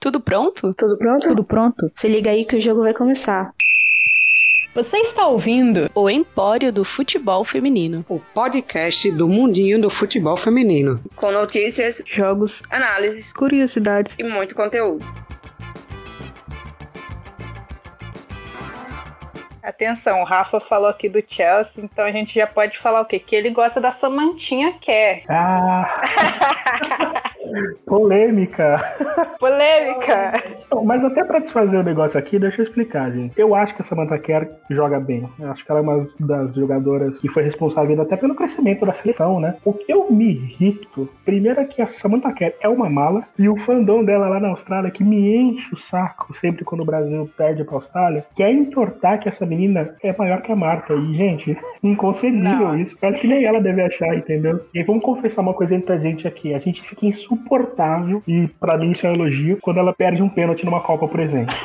Tudo pronto? Tudo pronto? Tudo pronto? Se liga aí que o jogo vai começar. Você está ouvindo o Empório do Futebol Feminino, o podcast do mundinho do futebol feminino, com notícias, jogos, análises, curiosidades e muito conteúdo. Atenção, o Rafa falou aqui do Chelsea, então a gente já pode falar o quê? Que ele gosta da Samantinha Quer. Ah! Polêmica. Polêmica. Mas até para desfazer o negócio aqui, deixa eu explicar, gente. Eu acho que a Samantha Kerr joga bem. Eu acho que ela é uma das jogadoras que foi responsável até pelo crescimento da seleção, né? O que eu me irrito, primeiro é que a Samantha Kerr é uma mala e o fandom dela lá na Austrália que me enche o saco sempre quando o Brasil perde pra Austrália, quer entortar que essa menina é maior que a Marta. E, gente, inconcebível Não. isso. Acho que nem ela deve achar, entendeu? E vamos confessar uma coisa entre a gente aqui. A gente fica insuportável, e para mim isso é um elogio, quando ela perde um pênalti numa Copa, por exemplo.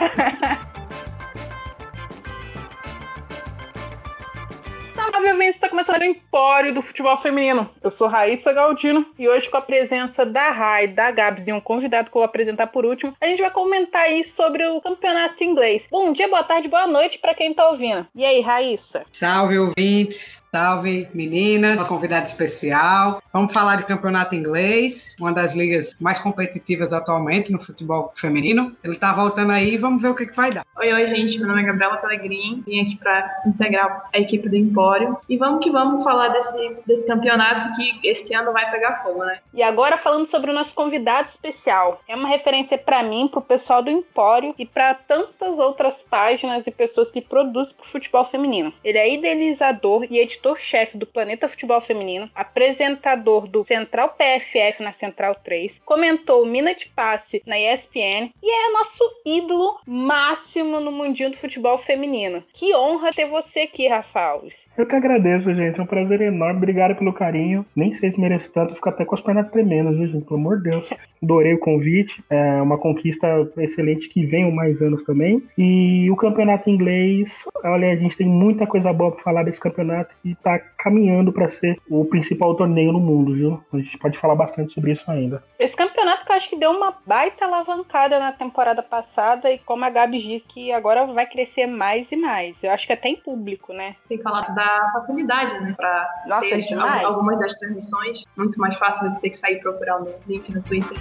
Obviamente está começando Empório do Futebol Feminino. Eu sou Raíssa Galdino e hoje com a presença da Rai, da Gabs e um convidado que eu vou apresentar por último, a gente vai comentar aí sobre o campeonato inglês. Bom dia, boa tarde, boa noite para quem está ouvindo. E aí, Raíssa? Salve, ouvintes. Salve, meninas, nosso convidado especial. Vamos falar de campeonato inglês, uma das ligas mais competitivas atualmente no futebol feminino. Ele está voltando aí, vamos ver o que, que vai dar. Oi, oi, gente. Meu nome é Gabriela Pellegrini. Vim aqui para integrar a equipe do Empório. E vamos que vamos falar desse, desse campeonato que esse ano vai pegar fogo, né? E agora falando sobre o nosso convidado especial. É uma referência para mim, para o pessoal do Empório e para tantas outras páginas e pessoas que produzem para o futebol feminino. Ele é idealizador e editor editor-chefe do Planeta Futebol Feminino, apresentador do Central PFF na Central 3, comentou o Minute Passe na ESPN e é nosso ídolo máximo no mundinho do futebol feminino. Que honra ter você aqui, Rafa Alves. Eu que agradeço, gente. É um prazer enorme. Obrigado pelo carinho. Nem sei se mereço tanto, fico até com as pernas tremendo, viu, gente? Pelo amor de Deus. Adorei o convite. É uma conquista excelente que venham mais anos também. E o campeonato inglês, olha, a gente tem muita coisa boa para falar desse campeonato e está caminhando para ser o principal torneio no mundo, viu? A gente pode falar bastante sobre isso ainda. Esse campeonato que eu acho que deu uma baita alavancada na temporada passada e como a Gabi disse que agora vai crescer mais e mais. Eu acho que até em público, né? Sem falar da facilidade, né? Nossa, ter algumas das transmissões. Muito mais fácil do que ter que sair procurar o link no Twitter.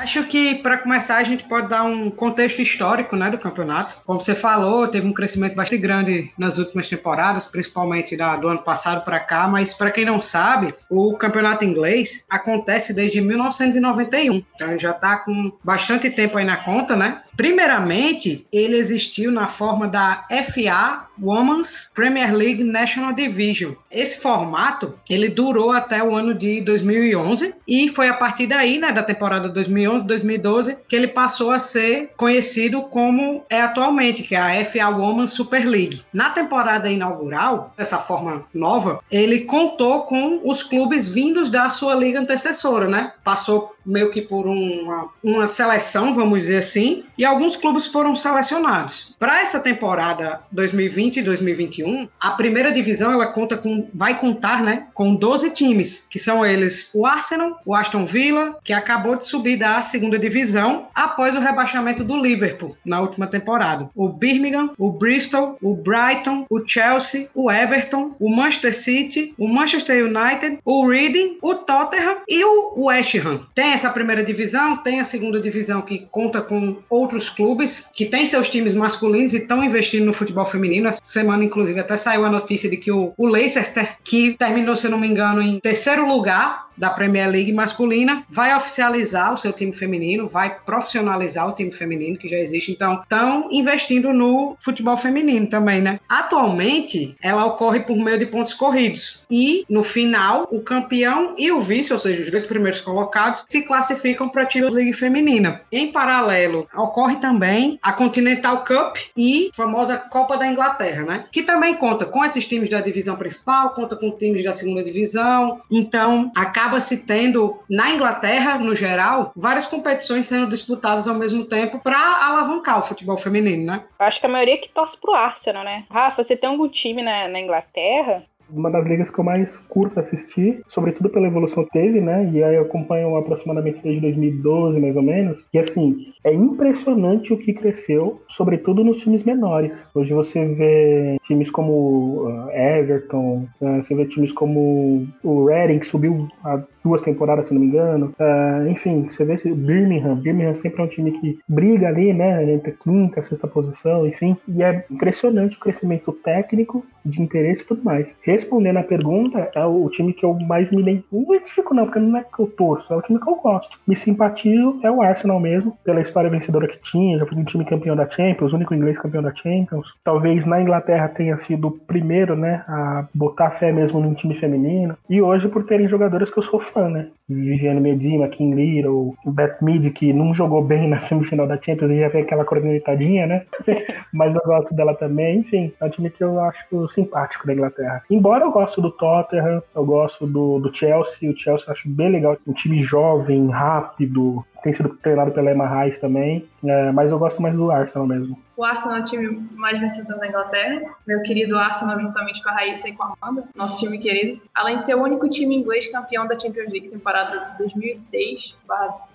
Acho que para começar a gente pode dar um contexto histórico, né, do campeonato. Como você falou, teve um crescimento bastante grande nas últimas temporadas, principalmente da, do ano passado para cá. Mas para quem não sabe, o campeonato inglês acontece desde 1991. Então já está com bastante tempo aí na conta, né? Primeiramente, ele existiu na forma da FA Women's Premier League National Division. Esse formato, ele durou até o ano de 2011 e foi a partir daí, né, da temporada 2011-2012, que ele passou a ser conhecido como é atualmente, que é a FA Women's Super League. Na temporada inaugural, dessa forma nova, ele contou com os clubes vindos da sua liga antecessora, né? Passou meio que por uma, uma seleção, vamos dizer assim, e alguns clubes foram selecionados. Para essa temporada 2020 e 2021, a primeira divisão ela conta com, vai contar, né, com 12 times, que são eles o Arsenal, o Aston Villa, que acabou de subir da segunda divisão após o rebaixamento do Liverpool na última temporada. O Birmingham, o Bristol, o Brighton, o Chelsea, o Everton, o Manchester City, o Manchester United, o Reading, o Tottenham e o West Ham. Tem essa primeira divisão, tem a segunda divisão que conta com outros clubes que têm seus times masculinos e estão investindo no futebol feminino. Essa semana, inclusive, até saiu a notícia de que o, o Leicester, que terminou, se não me engano, em terceiro lugar da Premier League masculina, vai oficializar o seu time feminino, vai profissionalizar o time feminino que já existe. Então, estão investindo no futebol feminino também, né? Atualmente, ela ocorre por meio de pontos corridos. E, no final, o campeão e o vice, ou seja, os dois primeiros colocados, se classificam para a Champions League feminina. Em paralelo, ocorre também a Continental Cup e a famosa Copa da Inglaterra, né? Que também conta com esses times da divisão principal, conta com times da segunda divisão. Então, acaba acaba se tendo, na Inglaterra, no geral, várias competições sendo disputadas ao mesmo tempo para alavancar o futebol feminino, né? Acho que a maioria que torce pro Arsenal, né? Rafa, você tem algum time na, na Inglaterra? Uma das ligas que eu mais curto assistir, sobretudo pela evolução que teve, né? E aí eu acompanho aproximadamente desde 2012, mais ou menos. E assim, é impressionante o que cresceu, sobretudo nos times menores. Hoje você vê times como uh, Everton, uh, você vê times como o Reading, que subiu há duas temporadas, se não me engano. Uh, enfim, você vê esse Birmingham. Birmingham sempre é um time que briga ali, né? Entre quinta, sexta posição, enfim. E é impressionante o crescimento técnico, de interesse e tudo mais. Respondendo a pergunta, é o time que eu mais me identifico. Não porque não é que eu torço, é o time que eu gosto. Me simpatizo é o Arsenal mesmo, pela história vencedora que tinha. Já foi um time campeão da Champions, o único inglês campeão da Champions. Talvez na Inglaterra tenha sido o primeiro, né, a botar fé mesmo num time feminino. E hoje por terem jogadores que eu sou fã, né? Viviane Medina, King Little, o Beth Mead, que não jogou bem na semifinal da Champions e já fez aquela cornetadinha, né? Mas eu gosto dela também. Enfim, é um time que eu acho simpático da Inglaterra. Embora eu gosto do Tottenham, eu gosto do, do Chelsea, o Chelsea eu acho bem legal. Um time jovem, rápido, tem sido treinado pela Emma Rice também, é, mas eu gosto mais do Arsenal mesmo. O Arsenal é o time mais vencedor da Inglaterra. Meu querido Arsenal, juntamente com a Raíssa e com a Amanda, nosso time querido. Além de ser o único time inglês campeão da Champions League temporada 2006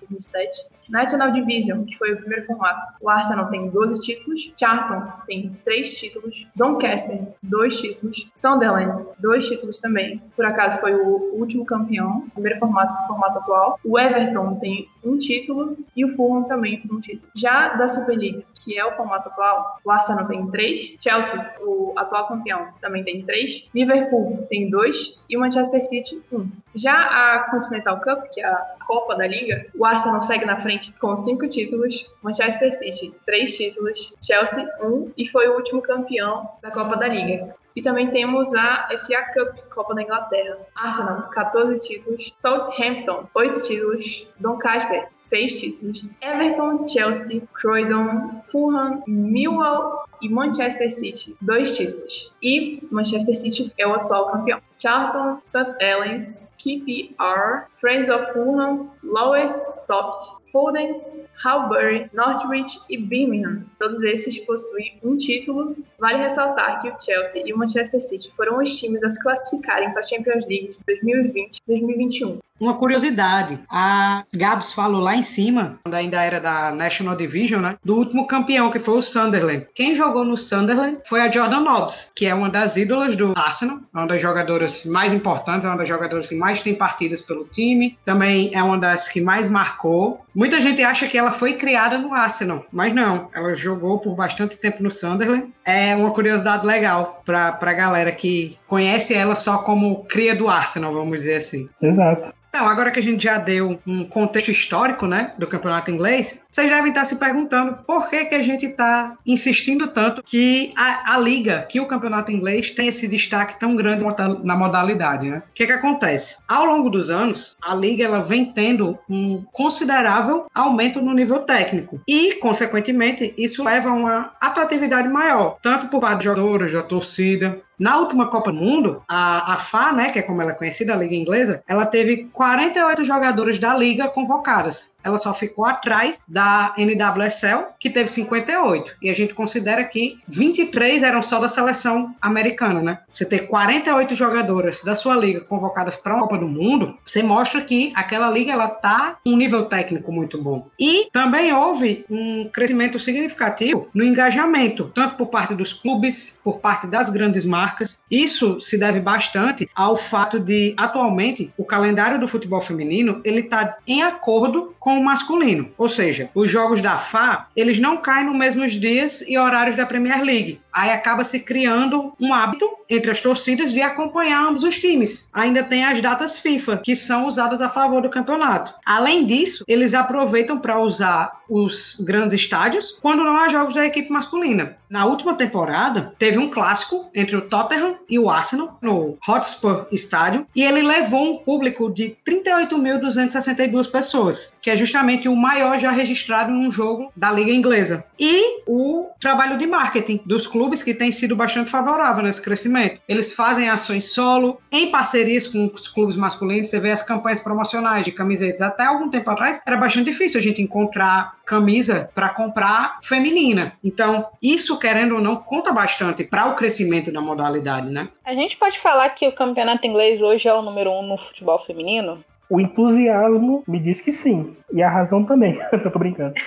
2007. National Division, que foi o primeiro formato. O Arsenal tem 12 títulos. Charlton tem 3 títulos. Doncaster, 2 títulos. Sunderland, 2 títulos também. Por acaso foi o último campeão. Primeiro formato para formato atual. O Everton tem um título. E o Fulham também um título. Já da Super League, que é o formato atual, o Arsenal tem 3. Chelsea, o atual campeão, também tem 3. Liverpool tem 2. E o Manchester City, 1. Um. Já a Continental Cup, que é a Copa da Liga, o Arsenal segue na frente com cinco títulos, Manchester City, três títulos, Chelsea, um, e foi o último campeão da Copa da Liga. E também temos a FA Cup, Copa da Inglaterra. Arsenal, 14 títulos. Southampton, 8 títulos. Doncaster, 6 títulos. Everton, Chelsea, Croydon, Fulham, Millwall e Manchester City, 2 títulos. E Manchester City é o atual campeão. Charlton, St. Helens, KPR, Friends of Fulham, Lowestoft, Foldens, Halbury, Northwich e Birmingham. Todos esses possuem um título. Vale ressaltar que o Chelsea e o Manchester City foram os times a se classificarem para a Champions League de 2020 2021. Uma curiosidade, a Gabs falou lá em cima, quando ainda era da National Division, né, do último campeão, que foi o Sunderland. Quem jogou no Sunderland foi a Jordan Nobbs, que é uma das ídolas do Arsenal, uma das jogadoras mais importantes, é uma das jogadoras que mais tem partidas pelo time, também é uma das que mais marcou. Muita gente acha que ela foi criada no Arsenal, mas não, ela jogou por bastante tempo no Sunderland. É uma curiosidade legal para a galera que conhece ela só como cria do Arsenal, vamos dizer assim. Exato. Então, agora que a gente já deu um contexto histórico, né, do campeonato inglês, vocês devem estar se perguntando por que, que a gente está insistindo tanto que a, a, liga, que o campeonato inglês tem esse destaque tão grande na modalidade, né? O que que acontece? Ao longo dos anos, a liga ela vem tendo um considerável aumento no nível técnico e, consequentemente, isso leva a uma atratividade maior, tanto por parte dos jogadores, da torcida, na última Copa do Mundo, a, a FA, né, que é como ela é conhecida, a Liga Inglesa, ela teve 48 jogadores da Liga convocadas ela só ficou atrás da NWSL, que teve 58. E a gente considera que 23 eram só da seleção americana, né? Você ter 48 jogadoras da sua liga convocadas para a Copa do Mundo, você mostra que aquela liga ela tá um nível técnico muito bom. E também houve um crescimento significativo no engajamento, tanto por parte dos clubes, por parte das grandes marcas. Isso se deve bastante ao fato de atualmente o calendário do futebol feminino ele está em acordo com o masculino. Ou seja, os jogos da FA, eles não caem nos mesmos dias e horários da Premier League. Aí acaba se criando um hábito entre as torcidas de acompanhar ambos os times. Ainda tem as datas FIFA, que são usadas a favor do campeonato. Além disso, eles aproveitam para usar os grandes estádios quando não há jogos da equipe masculina. Na última temporada, teve um clássico entre o Tottenham e o Arsenal no Hotspur Stadium e ele levou um público de 38.262 pessoas, que é justamente o maior já registrado em um jogo da Liga Inglesa. E o trabalho de marketing dos clubes clubes que têm sido bastante favorável nesse crescimento. Eles fazem ações solo, em parcerias com os clubes masculinos. Você vê as campanhas promocionais de camisetas. Até algum tempo atrás era bastante difícil a gente encontrar camisa para comprar feminina. Então, isso, querendo ou não, conta bastante para o crescimento da modalidade, né? A gente pode falar que o campeonato inglês hoje é o número um no futebol feminino? O entusiasmo me diz que sim. E a razão também. eu tô brincando.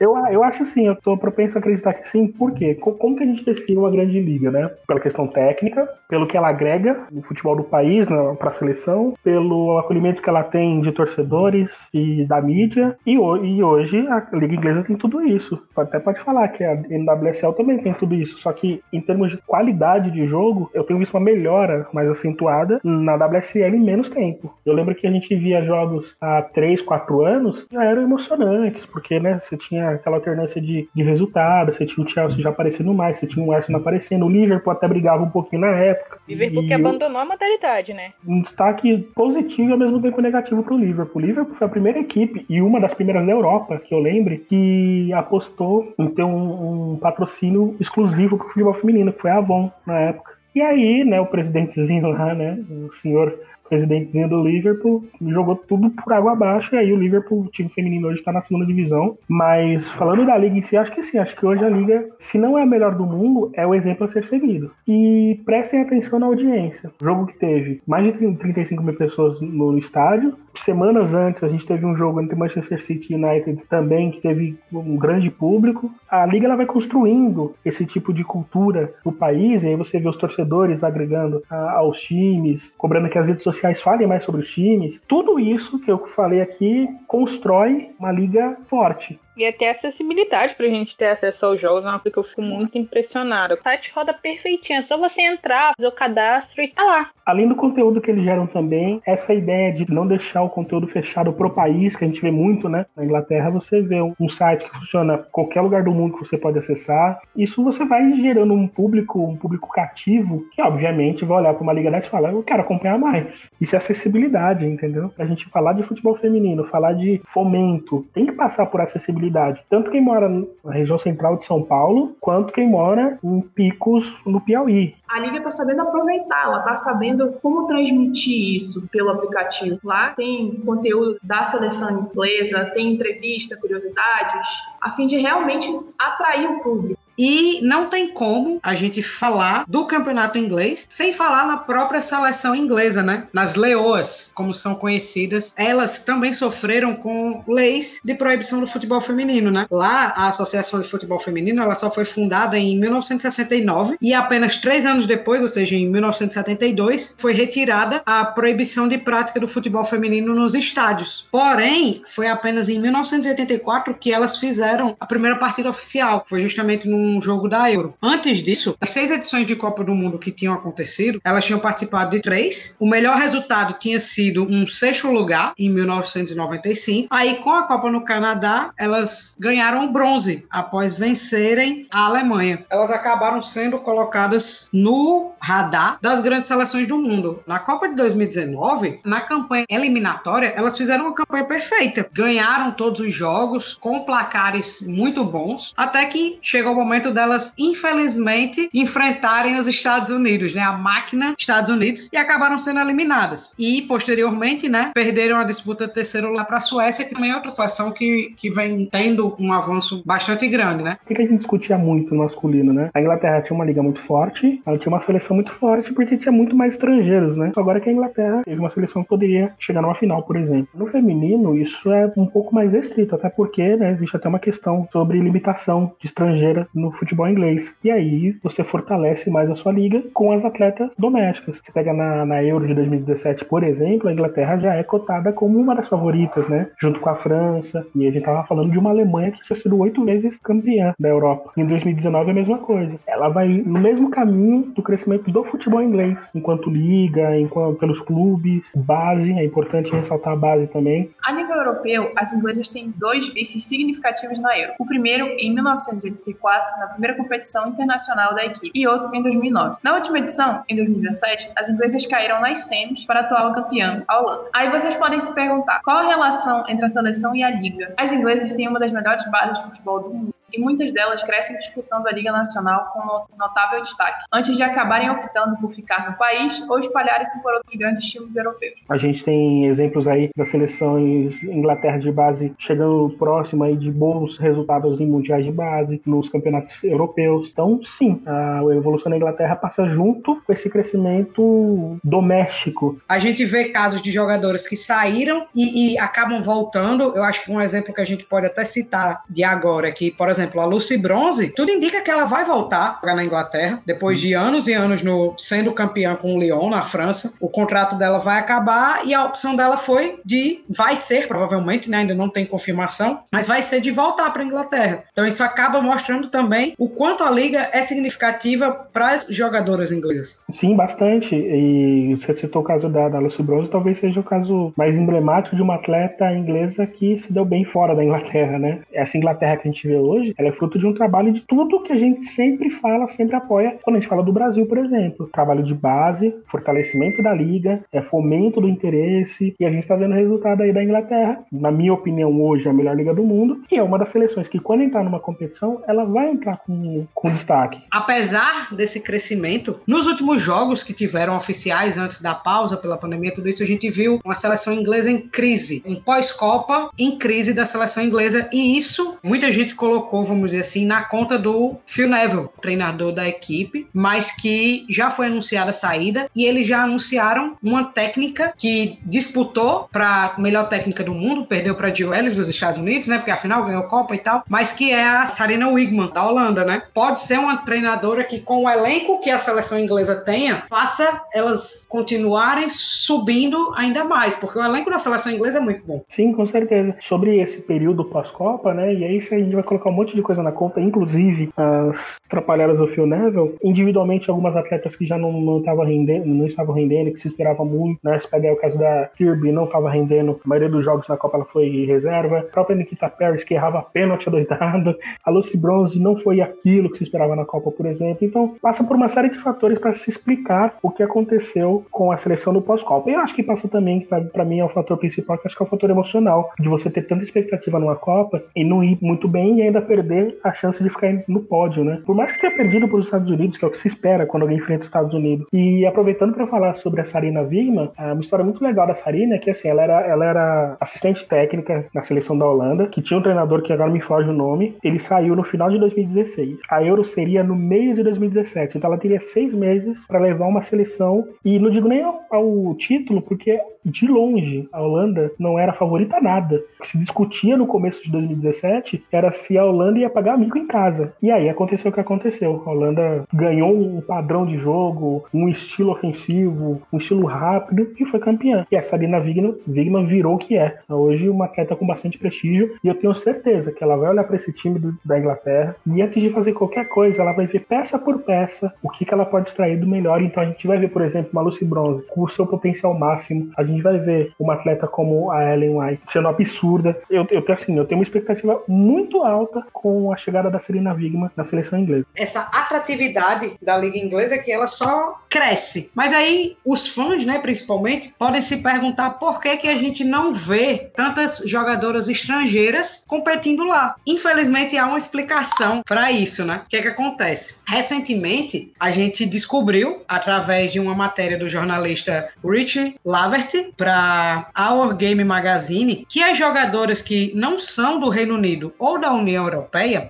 Eu, eu acho sim, eu tô propenso a acreditar que sim. Por quê? Como que a gente define uma grande liga, né? Pela questão técnica, pelo que ela agrega no futebol do país, né, para a seleção, pelo acolhimento que ela tem de torcedores e da mídia. E, e hoje a Liga Inglesa tem tudo isso. Até pode falar que a NWSL também tem tudo isso. Só que em termos de qualidade de jogo, eu tenho visto uma melhora mais acentuada na WSL em menos tempo. Eu lembro que a gente via jogos há 3, 4 anos já eram emocionantes, porque né, você tinha aquela alternância de, de resultado, você tinha o Chelsea já aparecendo mais, você tinha o Arsenal aparecendo, o Liverpool até brigava um pouquinho na época. Liverpool que abandonou a modalidade, né? Um destaque positivo e ao mesmo tempo negativo para o Liverpool. O Liverpool foi a primeira equipe e uma das primeiras na Europa, que eu lembre, que apostou em ter um, um patrocínio exclusivo para o futebol feminino, que foi a Avon na época. E aí, né, o presidentezinho lá, né, o senhor presidentezinho do Liverpool, jogou tudo por água abaixo, e aí o Liverpool, o time feminino hoje está na segunda divisão. Mas falando da liga em si, acho que sim, acho que hoje a liga, se não é a melhor do mundo, é o exemplo a ser seguido. E prestem atenção na audiência. O jogo que teve mais de 35 mil pessoas no estádio. Semanas antes, a gente teve um jogo entre Manchester City e United também, que teve um grande público. A liga ela vai construindo esse tipo de cultura no país, e aí você vê os torcedores agregando a, aos times, cobrando que as redes sociais sociais falem mais sobre os times. Tudo isso que eu falei aqui constrói uma liga forte. E até acessibilidade pra gente ter acesso aos jogos é uma coisa que eu fico muito impressionado. O site roda perfeitinho, é só você entrar, fazer o cadastro e tá lá. Além do conteúdo que eles geram também, essa ideia de não deixar o conteúdo fechado pro país, que a gente vê muito, né? Na Inglaterra, você vê um site que funciona em qualquer lugar do mundo que você pode acessar. Isso você vai gerando um público, um público cativo, que obviamente vai olhar para uma liga dessa e falar, eu quero acompanhar mais. Isso é acessibilidade, entendeu? A gente falar de futebol feminino, falar de fomento, tem que passar por acessibilidade tanto quem mora na região central de São Paulo, quanto quem mora em Picos, no Piauí. A Liga está sabendo aproveitar, ela está sabendo como transmitir isso pelo aplicativo. Lá tem conteúdo da seleção inglesa, tem entrevista, curiosidades, a fim de realmente atrair o público. E não tem como a gente falar do campeonato inglês sem falar na própria seleção inglesa, né? Nas leoas, como são conhecidas, elas também sofreram com leis de proibição do futebol feminino, né? Lá, a Associação de Futebol Feminino, ela só foi fundada em 1969 e apenas três anos depois, ou seja, em 1972, foi retirada a proibição de prática do futebol feminino nos estádios. Porém, foi apenas em 1984 que elas fizeram a primeira partida oficial. Foi justamente num um jogo da Euro. Antes disso, as seis edições de Copa do Mundo que tinham acontecido, elas tinham participado de três. O melhor resultado tinha sido um sexto lugar em 1995. Aí, com a Copa no Canadá, elas ganharam bronze após vencerem a Alemanha. Elas acabaram sendo colocadas no radar das grandes seleções do mundo. Na Copa de 2019, na campanha eliminatória, elas fizeram uma campanha perfeita. Ganharam todos os jogos com placares muito bons, até que chegou o momento momento delas, infelizmente, enfrentarem os Estados Unidos, né? A máquina Estados Unidos, e acabaram sendo eliminadas. E, posteriormente, né, perderam a disputa de terceiro lugar para a Suécia, que também é outra seleção que, que vem tendo um avanço bastante grande, né? O que a gente discutia muito no masculino, né? A Inglaterra tinha uma liga muito forte, ela tinha uma seleção muito forte porque tinha muito mais estrangeiros, né? Agora que a Inglaterra teve uma seleção que poderia chegar numa final, por exemplo. No feminino, isso é um pouco mais restrito, até porque né, existe até uma questão sobre limitação de estrangeira no no futebol inglês. E aí você fortalece mais a sua liga com as atletas domésticas. Você pega na, na Euro de 2017, por exemplo, a Inglaterra já é cotada como uma das favoritas, né? Junto com a França. E a gente tava falando de uma Alemanha que tinha sido oito vezes campeã da Europa. Em 2019 é a mesma coisa. Ela vai no mesmo caminho do crescimento do futebol inglês, enquanto liga, enquanto pelos clubes, base, é importante ressaltar a base também. A nível europeu, as inglesas têm dois vices significativos na Euro. O primeiro, em 1984, na primeira competição internacional da equipe, e outro em 2009. Na última edição, em 2017, as inglesas caíram nas semis para a atual campeã, a Holanda. Aí vocês podem se perguntar, qual a relação entre a seleção e a liga? As inglesas têm uma das melhores bases de futebol do mundo e muitas delas crescem disputando a Liga Nacional com notável destaque, antes de acabarem optando por ficar no país ou espalharem-se por outros grandes times europeus. A gente tem exemplos aí das seleções Inglaterra de base chegando próximo aí de bons resultados em mundiais de base, nos campeonatos europeus. Então, sim, a evolução da Inglaterra passa junto com esse crescimento doméstico. A gente vê casos de jogadores que saíram e, e acabam voltando. Eu acho que um exemplo que a gente pode até citar de agora, que, por exemplo, a Lucy Bronze, tudo indica que ela vai voltar na Inglaterra, depois de anos e anos no, sendo campeã com o Lyon na França. O contrato dela vai acabar e a opção dela foi de, vai ser, provavelmente, né, ainda não tem confirmação, mas vai ser de voltar para a Inglaterra. Então isso acaba mostrando também o quanto a liga é significativa para as jogadoras inglesas. Sim, bastante. E você citou o caso da, da Lucy Bronze, talvez seja o caso mais emblemático de uma atleta inglesa que se deu bem fora da Inglaterra, né? Essa Inglaterra que a gente vê hoje, ela é fruto de um trabalho de tudo que a gente sempre fala, sempre apoia, quando a gente fala do Brasil, por exemplo. Trabalho de base, fortalecimento da liga, é fomento do interesse, e a gente está vendo o resultado aí da Inglaterra. Na minha opinião, hoje é a melhor liga do mundo, e é uma das seleções que, quando entrar numa competição, ela vai entrar com, com destaque. Apesar desse crescimento, nos últimos jogos que tiveram oficiais antes da pausa pela pandemia, tudo isso, a gente viu uma seleção inglesa em crise, um pós-Copa em crise da seleção inglesa, e isso muita gente colocou, vamos dizer assim, na conta do Phil Neville, treinador da equipe, mas que já foi anunciada a saída e eles já anunciaram uma técnica que disputou para melhor técnica do mundo, perdeu para Jill Ellis dos Estados Unidos, né? Porque afinal ganhou Copa e tal, mas que é a Sarina Wigman da Holanda, né? Pode ser uma treinadora que com o elenco que a seleção inglesa tenha, faça elas continuarem subindo ainda mais, porque o elenco da seleção inglesa é muito bom. Sim, com certeza. Sobre esse período pós-Copa, né? E aí a gente vai colocar um monte de coisa na conta, inclusive as atrapalhadas do Phil Neville, individualmente algumas atletas que já não, não, estavam rendendo, não estavam rendendo, que se esperava muito, né? Se pegar o caso da Kirby, não estava rendendo, a maioria dos jogos na Copa ela foi reserva, a própria Nikita Paris que errava pênalti adoidado, a Lucy Bronze não foi aquilo que se esperava na Copa, por exemplo. Então, passa por uma série de fatores para se explicar o que aconteceu com a seleção do pós-Copa. Eu acho que passa também, para mim é o fator principal, que acho que é o fator emocional, de você ter tanta expectativa numa Copa e não ir muito bem e ainda perder a chance de ficar no pódio, né? Por mais que tenha perdido para os Estados Unidos, que é o que se espera quando alguém enfrenta os Estados Unidos. E aproveitando para falar sobre a Sarina Wigman, uma história muito legal da Sarina é que assim, ela era, ela era assistente técnica na seleção da Holanda, que tinha um treinador que agora me foge o nome. Ele saiu no final de 2016. A Euro seria no meio de 2017, então ela teria seis meses para levar uma seleção. E não digo nem ao, ao título, porque de longe a Holanda não era favorita a nada. O que se discutia no começo de 2017 era se a Holanda ia pagar amigo em casa. E aí aconteceu o que aconteceu. A Holanda ganhou um padrão de jogo, um estilo ofensivo, um estilo rápido e foi campeã. E a Sabina Wigman virou o que é. Hoje uma atleta com bastante prestígio e eu tenho certeza que ela vai olhar para esse time do, da Inglaterra e antes de fazer qualquer coisa, ela vai ver peça por peça o que, que ela pode extrair do melhor. Então a gente vai ver, por exemplo, uma Lucy Bronze com o seu potencial máximo. A gente vai ver uma atleta como a Ellen White sendo absurda. Eu, eu, assim, eu tenho uma expectativa muito alta com a chegada da Serena Wigman na seleção inglesa. Essa atratividade da liga inglesa é que ela só cresce. Mas aí os fãs, né, principalmente, podem se perguntar por que que a gente não vê tantas jogadoras estrangeiras competindo lá. Infelizmente há uma explicação para isso, né? O que é que acontece? Recentemente a gente descobriu através de uma matéria do jornalista Richie Lavert para Our Game Magazine que as jogadoras que não são do Reino Unido ou da União Europeia,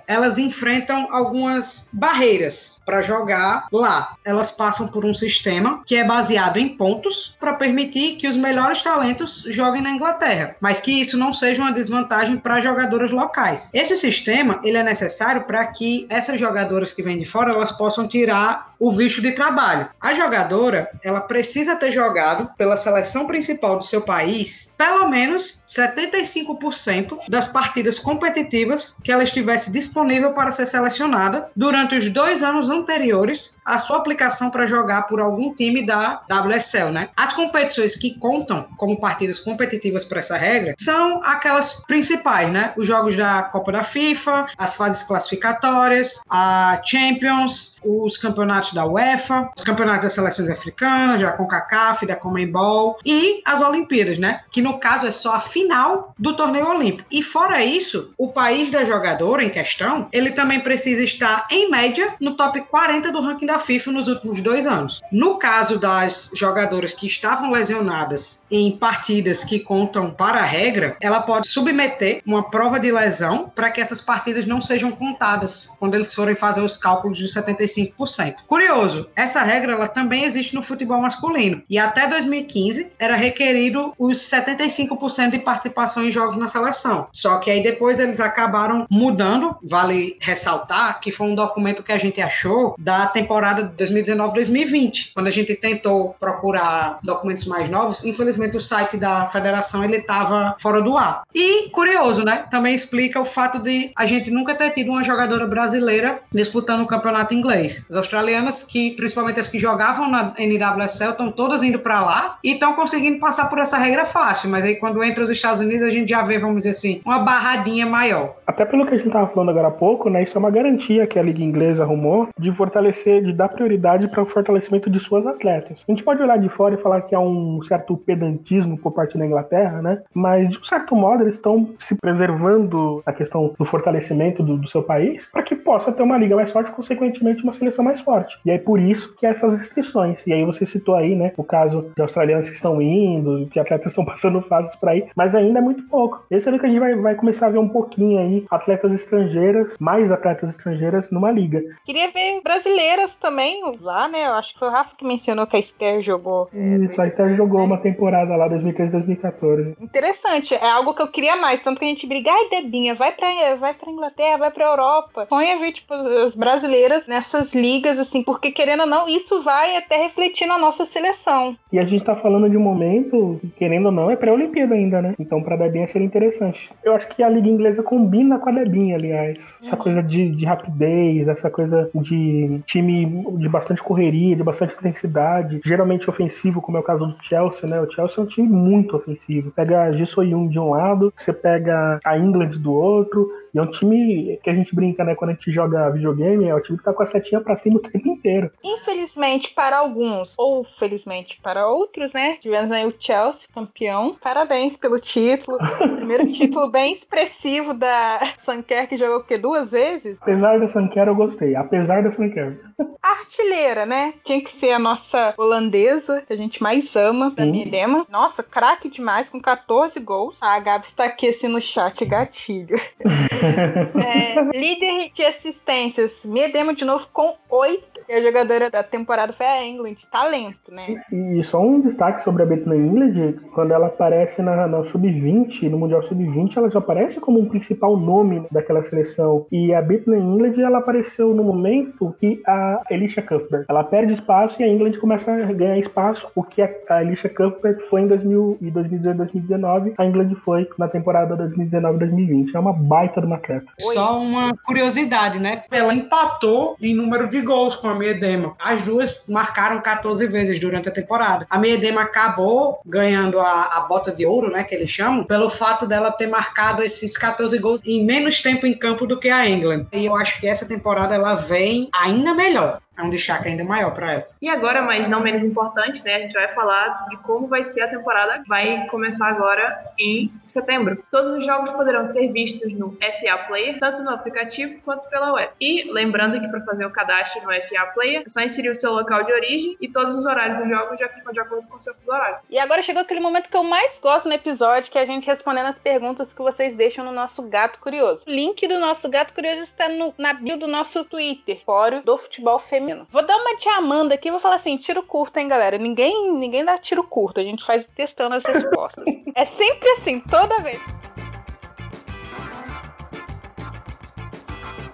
elas enfrentam algumas barreiras para jogar lá. Elas passam por um sistema que é baseado em pontos para permitir que os melhores talentos joguem na Inglaterra, mas que isso não seja uma desvantagem para jogadoras locais. Esse sistema ele é necessário para que essas jogadoras que vêm de fora elas possam tirar o visto de trabalho. A jogadora ela precisa ter jogado pela seleção principal do seu país pelo menos 75% das partidas competitivas que ela estivesse disponível para ser selecionada durante os dois anos anteriores à sua aplicação para jogar por algum time da WSL, né? As competições que contam como partidas competitivas para essa regra são aquelas principais, né? Os jogos da Copa da FIFA, as fases classificatórias, a Champions, os campeonatos da UEFA, os campeonatos das seleções africanas, da CONCACAF, da CONMEBOL e as Olimpíadas, né? Que no caso é só a final do torneio olímpico. E fora isso, o país da jogadora em questão, ele também precisa estar, em média, no top 40 do ranking da FIFA nos últimos dois anos. No caso das jogadoras que estavam lesionadas em partidas que contam para a regra, ela pode submeter uma prova de lesão para que essas partidas não sejam contadas quando eles forem fazer os cálculos de 75%. Curioso, essa regra ela também existe no futebol masculino e até 2015 era requerido os 75% de participação em jogos na seleção. Só que aí depois eles acabaram mudando, vale ressaltar que foi um documento que a gente achou da temporada 2019-2020, quando a gente tentou procurar documentos mais novos, infelizmente o site da federação ele estava fora do ar. E curioso, né? Também explica o fato de a gente nunca ter tido uma jogadora brasileira disputando o campeonato inglês. As australianas que principalmente as que jogavam na NWSL estão todas indo para lá e estão conseguindo passar por essa regra fácil, mas aí quando entra os Estados Unidos a gente já vê, vamos dizer assim, uma barradinha maior. Até pelo que a gente estava falando agora há pouco, né? Isso é uma garantia que a liga inglesa arrumou de fortalecer, de dar prioridade para o fortalecimento de suas atletas. A gente pode olhar de fora e falar que há um certo pedantismo por parte da Inglaterra, né? Mas de um certo modo eles estão se preservando a questão do fortalecimento do, do seu país para que possa ter uma liga mais forte, consequentemente uma seleção mais forte. E aí por isso que essas restrições. E aí você citou aí, né, o caso de australianos que estão indo, que atletas estão passando fases para ir, mas ainda é muito pouco. Esse ano que a gente vai, vai começar a ver um pouquinho aí atletas estrangeiras, mais atletas estrangeiras numa liga. Queria ver brasileiras também lá, né? Eu acho que foi o Rafa que mencionou que a Esther jogou. Isso, a Esther jogou uma temporada lá, 2013, 2014. Interessante, é algo que eu queria mais, tanto que a gente briga, ai Debinha, vai pra, vai pra Inglaterra, vai pra Europa. Sonha ver, tipo, as brasileiras nessas ligas, assim, porque querendo ou não, isso vai até refletir na nossa seleção. E a gente tá falando de um momento, querendo ou não, é pré-Olimpíada ainda, né? Então pra Debinha seria interessante. Eu acho que a liga inglesa combina com a Debinha, aliás. Essa uhum. coisa de, de rapidez, essa coisa de time de bastante correria, de bastante intensidade, geralmente ofensivo, como é o caso do Chelsea, né? O Chelsea é um time muito ofensivo. Pega a Ji Soyun de um lado, você pega a England do outro, e é um time que a gente brinca, né? Quando a gente joga videogame, é o time que tá com a setinha pra cima o tempo inteiro. Infelizmente para alguns, ou felizmente para outros, né? Tivemos aí o Chelsea campeão. Parabéns pelo título. Primeiro título bem expressivo da Sanker, que jogou o quê? Duas vezes? Apesar da Sanker, eu gostei. Apesar da Sanker. Artilheira, né? Tinha que ser a nossa holandesa, que a gente mais ama, da Midema. Nossa, craque demais, com 14 gols. A Gabi está aqui assim no chat, gatilho. é, líder de assistências, Medemo de novo com oito. E a jogadora da temporada foi a England. Talento, né? E só um destaque sobre a Bethany England, quando ela aparece na, na Sub-20, no Mundial Sub-20, ela já aparece como um principal nome daquela seleção. E a Bethany England, ela apareceu no momento que a Elisha Cuthbert, ela perde espaço e a England começa a ganhar espaço, o que a, a Elisha Cuthbert foi em 2000, 2018, 2019, a England foi na temporada 2019-2020. É uma baita do atleta. Só uma curiosidade, né? Ela empatou em número de gols com a Miedema. As duas marcaram 14 vezes durante a temporada. A Miedema acabou ganhando a, a bota de ouro, né? Que eles chamam, pelo fato dela ter marcado esses 14 gols em menos tempo em campo do que a England. E eu acho que essa temporada ela vem ainda melhor é um destaque ainda maior para ela. E agora, mas não menos importante, né, a gente vai falar de como vai ser a temporada que vai começar agora em setembro. Todos os jogos poderão ser vistos no FA Player, tanto no aplicativo quanto pela web. E lembrando que para fazer o cadastro no FA Player, é só inserir o seu local de origem e todos os horários dos jogos já ficam de acordo com o seu fuso horário. E agora chegou aquele momento que eu mais gosto no episódio, que é a gente respondendo as perguntas que vocês deixam no nosso Gato Curioso. O link do nosso Gato Curioso está no, na bio do nosso Twitter, Fórum do Futebol Feminino feminino. Vou dar uma de Amanda aqui e vou falar assim: tiro curto, hein, galera? Ninguém, ninguém dá tiro curto, a gente faz testando as respostas. é sempre assim, toda vez.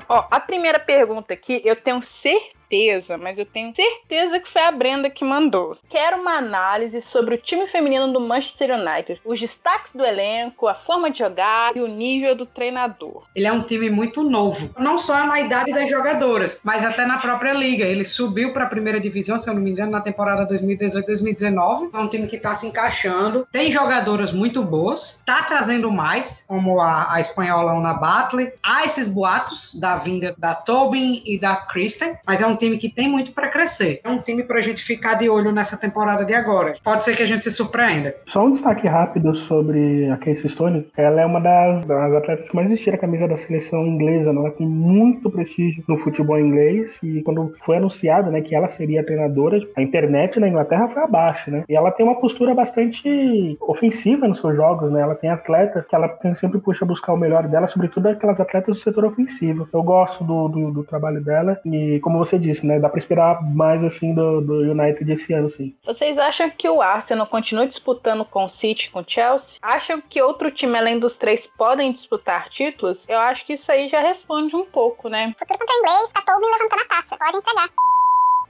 Ó, a primeira pergunta aqui, eu tenho certeza certeza, mas eu tenho certeza que foi a Brenda que mandou. Quero uma análise sobre o time feminino do Manchester United, os destaques do elenco, a forma de jogar e o nível do treinador. Ele é um time muito novo, não só na idade das jogadoras, mas até na própria liga. Ele subiu para a primeira divisão, se eu não me engano, na temporada 2018-2019. É um time que está se encaixando, tem jogadoras muito boas, está trazendo mais, como a, a espanhola Ana Batley. Há esses boatos da vinda da Tobin e da Kristen, mas é um um time que tem muito para crescer. É um time para a gente ficar de olho nessa temporada de agora. Pode ser que a gente se surpreenda. Só um destaque rápido sobre a Casey Stone. Ela é uma das, das atletas que mais vestiram a camisa da seleção inglesa. Né? Ela tem muito prestígio no futebol inglês e quando foi anunciado né, que ela seria a treinadora, a internet na Inglaterra foi abaixo, né? E ela tem uma postura bastante ofensiva nos seus jogos, né? Ela tem atletas que ela sempre puxa buscar o melhor dela, sobretudo aquelas atletas do setor ofensivo. Eu gosto do, do, do trabalho dela e, como você disse, né? Dá pra esperar mais assim do, do United esse ano, sim. Vocês acham que o Arsenal continua disputando com o City, com o Chelsea? Acham que outro time além dos três podem disputar títulos? Eu acho que isso aí já responde um pouco, né? Futuro contra inglês, tá todo mundo levantando a taça. Pode entregar.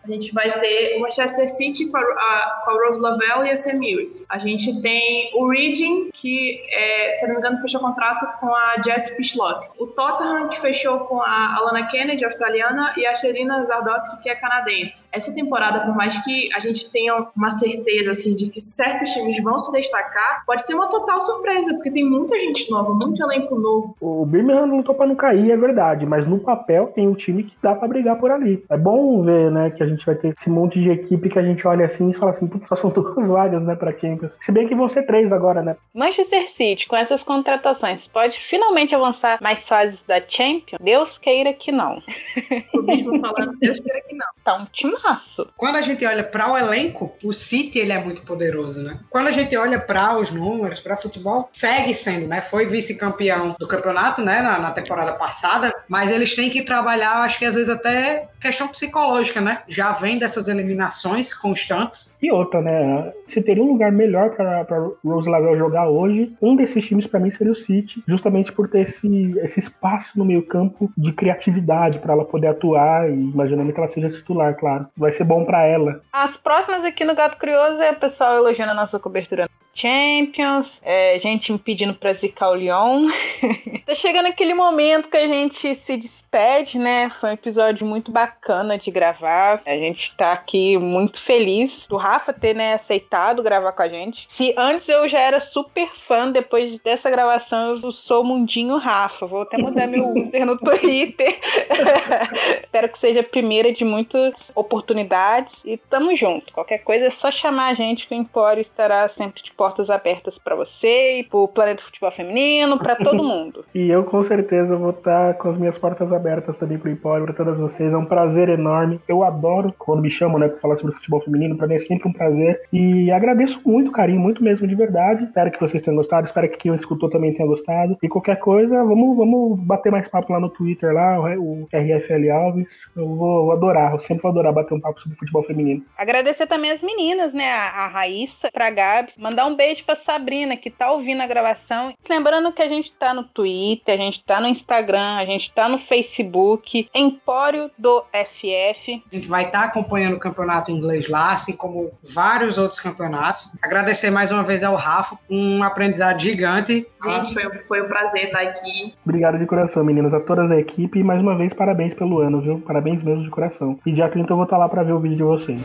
A gente vai ter o Manchester City com a, a, com a Rose Lavelle e a Sam Mills. A gente tem o Reading, que, é, se não me engano, fechou contrato com a Jess Fishlock. O Tottenham, que fechou com a Alana Kennedy, australiana, e a Sherina Zardowski, que é canadense. Essa temporada, por mais que a gente tenha uma certeza assim, de que certos times vão se destacar, pode ser uma total surpresa, porque tem muita gente nova, muito elenco novo. O Birmingham lutou para não cair, é verdade, mas no papel tem um time que dá para brigar por ali. É bom ver né, que a gente gente vai ter esse monte de equipe que a gente olha assim e fala assim, só são duas vagas, né, pra Champions. Se bem que vão ser três agora, né? Manchester City, com essas contratações, pode finalmente avançar mais fases da Champions? Deus queira que não. O mesmo falando, Deus queira que não. Tá um timaço. Quando a gente olha para o elenco, o City ele é muito poderoso, né? Quando a gente olha para os números, para futebol, segue sendo, né? Foi vice-campeão do campeonato, né, na, na temporada passada, mas eles têm que trabalhar, acho que às vezes até questão psicológica, né? Já vem dessas eliminações constantes. E outra, né? Se teria um lugar melhor para Rose Lavelle jogar hoje, um desses times para mim seria o City, justamente por ter esse, esse espaço no meio-campo de criatividade para ela poder atuar e imaginando que ela seja titular, claro. Vai ser bom para ela. As próximas aqui no Gato Curioso é o pessoal elogiando a nossa cobertura Champions, é, gente me pedindo pra zicar o Lyon. tá chegando aquele momento que a gente se despede, né? Foi um episódio muito bacana de gravar. A gente tá aqui muito feliz do Rafa ter, né, aceitado gravar com a gente. Se antes eu já era super fã, depois dessa gravação eu sou Mundinho Rafa. Vou até mudar meu Twitter no Twitter. Espero que seja a primeira de muitas oportunidades. E tamo junto. Qualquer coisa é só chamar a gente que o Empório estará sempre de portas abertas para você e pro Planeta Futebol Feminino, para todo mundo. e eu com certeza vou estar com as minhas portas abertas também pro Empório, para todas vocês. É um prazer enorme. Eu adoro quando me chamam, né, para falar sobre futebol feminino. Para mim é sempre um prazer. E agradeço muito, carinho, muito mesmo de verdade. Espero que vocês tenham gostado. Espero que quem escutou também tenha gostado. E qualquer coisa, vamos, vamos bater mais papo lá no Twitter, lá, o RFL Alves. Eu vou, vou adorar. Eu sempre vou adorar bater um papo sobre futebol feminino. Agradecer também as meninas, né? A, a Raíssa, pra Gabs. Mandar um beijo pra Sabrina, que tá ouvindo a gravação. Lembrando que a gente tá no Twitter, a gente tá no Instagram, a gente tá no Facebook, Empório do FF. A gente vai estar tá acompanhando o campeonato inglês lá, assim como vários outros campeonatos. Agradecer mais uma vez ao Rafa, um aprendizado gigante. Gente, foi, foi um prazer estar aqui. Obrigado de coração, meninas, a todas a equipe. E mais uma vez, parabéns pelo ano, viu? Parabéns mesmo de coração. E dia 30 eu vou estar tá lá para ver o vídeo de vocês.